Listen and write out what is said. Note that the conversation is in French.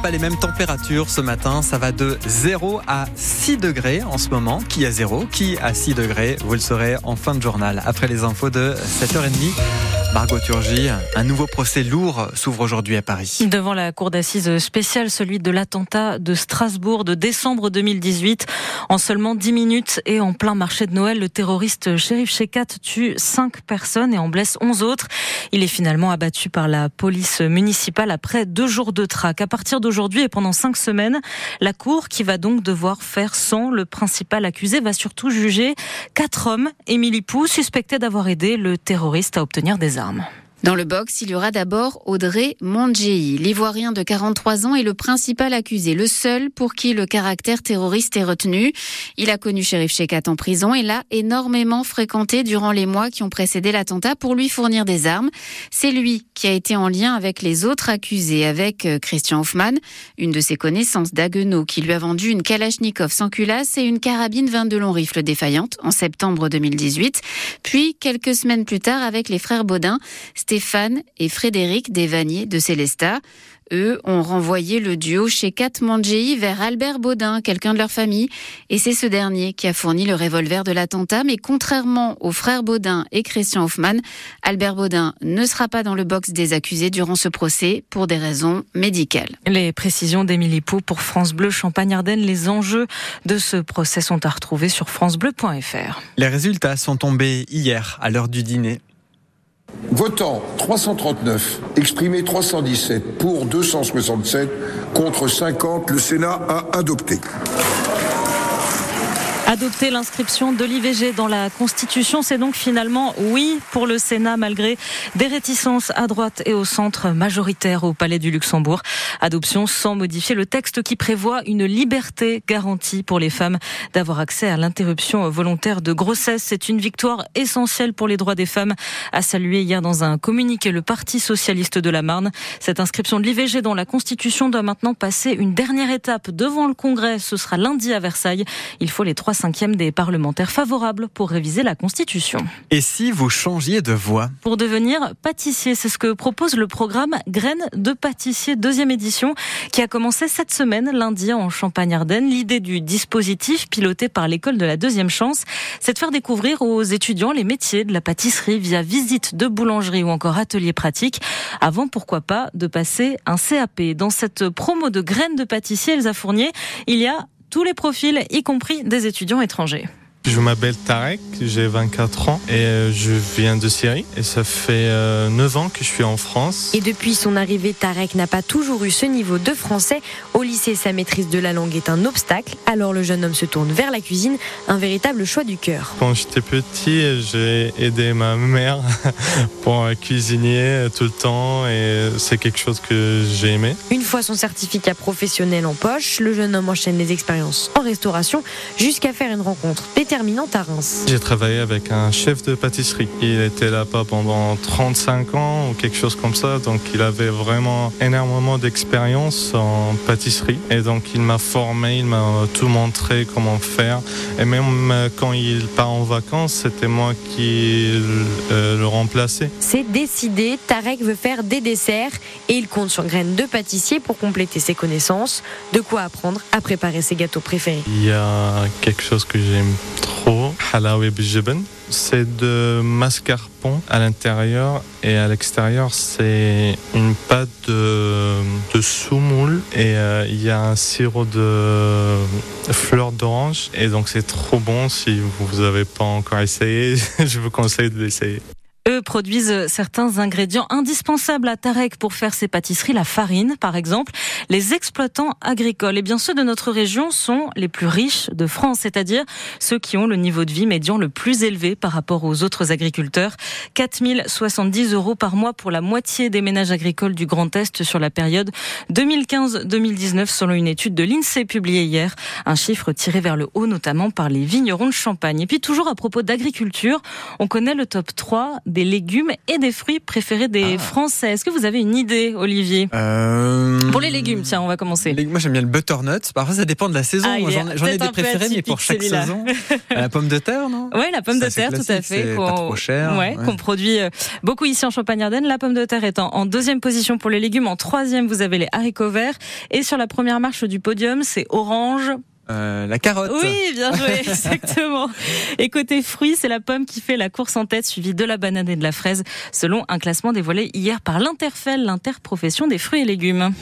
pas les mêmes températures ce matin. Ça va de 0 à 6 degrés en ce moment. Qui a 0 Qui a 6 degrés Vous le saurez en fin de journal, après les infos de 7h30. Margot Turgy, un nouveau procès lourd s'ouvre aujourd'hui à Paris. Devant la cour d'assises spéciale, celui de l'attentat de Strasbourg de décembre 2018. En seulement 10 minutes et en plein marché de Noël, le terroriste Shérif Shekat tue 5 personnes et en blesse 11 autres. Il est finalement abattu par la police municipale après deux jours de traque. À partir d'aujourd'hui et pendant 5 semaines, la cour, qui va donc devoir faire sans le principal accusé, va surtout juger quatre hommes, Émilie Pou, suspectés d'avoir aidé le terroriste à obtenir des armes. langzaam. Dans le box, il y aura d'abord Audrey Mondjei. L'ivoirien de 43 ans est le principal accusé, le seul pour qui le caractère terroriste est retenu. Il a connu Sheriff Shekat en prison et l'a énormément fréquenté durant les mois qui ont précédé l'attentat pour lui fournir des armes. C'est lui qui a été en lien avec les autres accusés, avec euh, Christian Hoffman, une de ses connaissances d'Aguenau, qui lui a vendu une Kalachnikov sans culasse et une carabine 22 long rifle défaillante en septembre 2018. Puis, quelques semaines plus tard, avec les frères Baudin, Stéphane et Frédéric Desvaniers de Célestat. Eux ont renvoyé le duo chez Kat Mangei vers Albert Baudin, quelqu'un de leur famille, et c'est ce dernier qui a fourni le revolver de l'attentat. Mais contrairement aux frères Baudin et Christian Hoffman, Albert Baudin ne sera pas dans le box des accusés durant ce procès pour des raisons médicales. Les précisions d'Émilie Pou pour France Bleu Champagne-Ardenne. Les enjeux de ce procès sont à retrouver sur francebleu.fr. Les résultats sont tombés hier à l'heure du dîner. Votant 339, exprimé 317, pour 267, contre 50, le Sénat a adopté. Adopter l'inscription de l'IVG dans la Constitution, c'est donc finalement oui pour le Sénat malgré des réticences à droite et au centre majoritaire au Palais du Luxembourg. Adoption sans modifier le texte qui prévoit une liberté garantie pour les femmes d'avoir accès à l'interruption volontaire de grossesse. C'est une victoire essentielle pour les droits des femmes, a salué hier dans un communiqué le Parti socialiste de la Marne. Cette inscription de l'IVG dans la Constitution doit maintenant passer une dernière étape devant le Congrès. Ce sera lundi à Versailles. Il faut les trois cinquième des parlementaires favorables pour réviser la Constitution. Et si vous changiez de voix Pour devenir pâtissier, c'est ce que propose le programme Graines de pâtissier deuxième édition qui a commencé cette semaine lundi en Champagne-Ardenne. L'idée du dispositif piloté par l'école de la deuxième chance, c'est de faire découvrir aux étudiants les métiers de la pâtisserie via visite de boulangerie ou encore atelier pratique avant pourquoi pas de passer un CAP. Dans cette promo de graines de pâtissier Elsa Fournier, il y a tous les profils, y compris des étudiants étrangers. Je m'appelle Tarek, j'ai 24 ans et euh, je viens de Syrie et ça fait 9 euh, ans que je suis en France. Et depuis son arrivée, Tarek n'a pas toujours eu ce niveau de français. Au lycée, sa maîtrise de la langue est un obstacle. Alors le jeune homme se tourne vers la cuisine, un véritable choix du cœur. Quand j'étais petit, j'ai aidé ma mère pour cuisiner tout le temps et c'est quelque chose que j'ai aimé. Une fois son certificat professionnel en poche, le jeune homme enchaîne les expériences en restauration jusqu'à faire une rencontre terminante à Reims. J'ai travaillé avec un chef de pâtisserie. Il était là-bas pendant 35 ans ou quelque chose comme ça, donc il avait vraiment énormément d'expérience en pâtisserie. Et donc il m'a formé, il m'a tout montré comment faire. Et même quand il part en vacances, c'était moi qui euh, le remplaçais. C'est décidé, Tarek veut faire des desserts et il compte sur Graines de pâtissier pour compléter ses connaissances. De quoi apprendre à préparer ses gâteaux préférés. Il y a quelque chose que j'aime trop, halawi C'est de mascarpone à l'intérieur et à l'extérieur, c'est une pâte de, de soumoule et euh, il y a un sirop de fleurs d'orange et donc c'est trop bon. Si vous n'avez pas encore essayé, je vous conseille de l'essayer. Produisent certains ingrédients indispensables à Tarek pour faire ses pâtisseries, la farine par exemple. Les exploitants agricoles, et eh bien ceux de notre région sont les plus riches de France, c'est-à-dire ceux qui ont le niveau de vie médian le plus élevé par rapport aux autres agriculteurs. 4070 euros par mois pour la moitié des ménages agricoles du Grand Est sur la période 2015-2019 selon une étude de l'INSEE publiée hier. Un chiffre tiré vers le haut notamment par les vignerons de Champagne. Et puis toujours à propos d'agriculture, on connaît le top 3 des légumes et des fruits préférés des Ah. Français. Est-ce que vous avez une idée, Olivier Euh, Pour les légumes, tiens, on va commencer. les- Moi j'aime bien le butternut. Parfois ça dépend de la saison. Ah, J'en ai- des préférés, mais pour chaque saison. la pomme de terre, non? Ouais, la pomme de terre, tout à fait. c'est qu'on- pas trop cher, Ouais, ouais. qu'on produit euh, beaucoup ici en Champagne-Ardenne. La pomme de terre étant en deuxième position pour les légumes. En troisième, vous avez les haricots verts. Et sur la première marche du podium, c'est orange. Euh, La carotte. Oui, bien joué, exactement. Et côté fruits, c'est la pomme qui fait la course en tête, suivie de la banane et de la fraise, selon un classement dévoilé hier par l'Interfel, l'interprofession des fruits et légumes.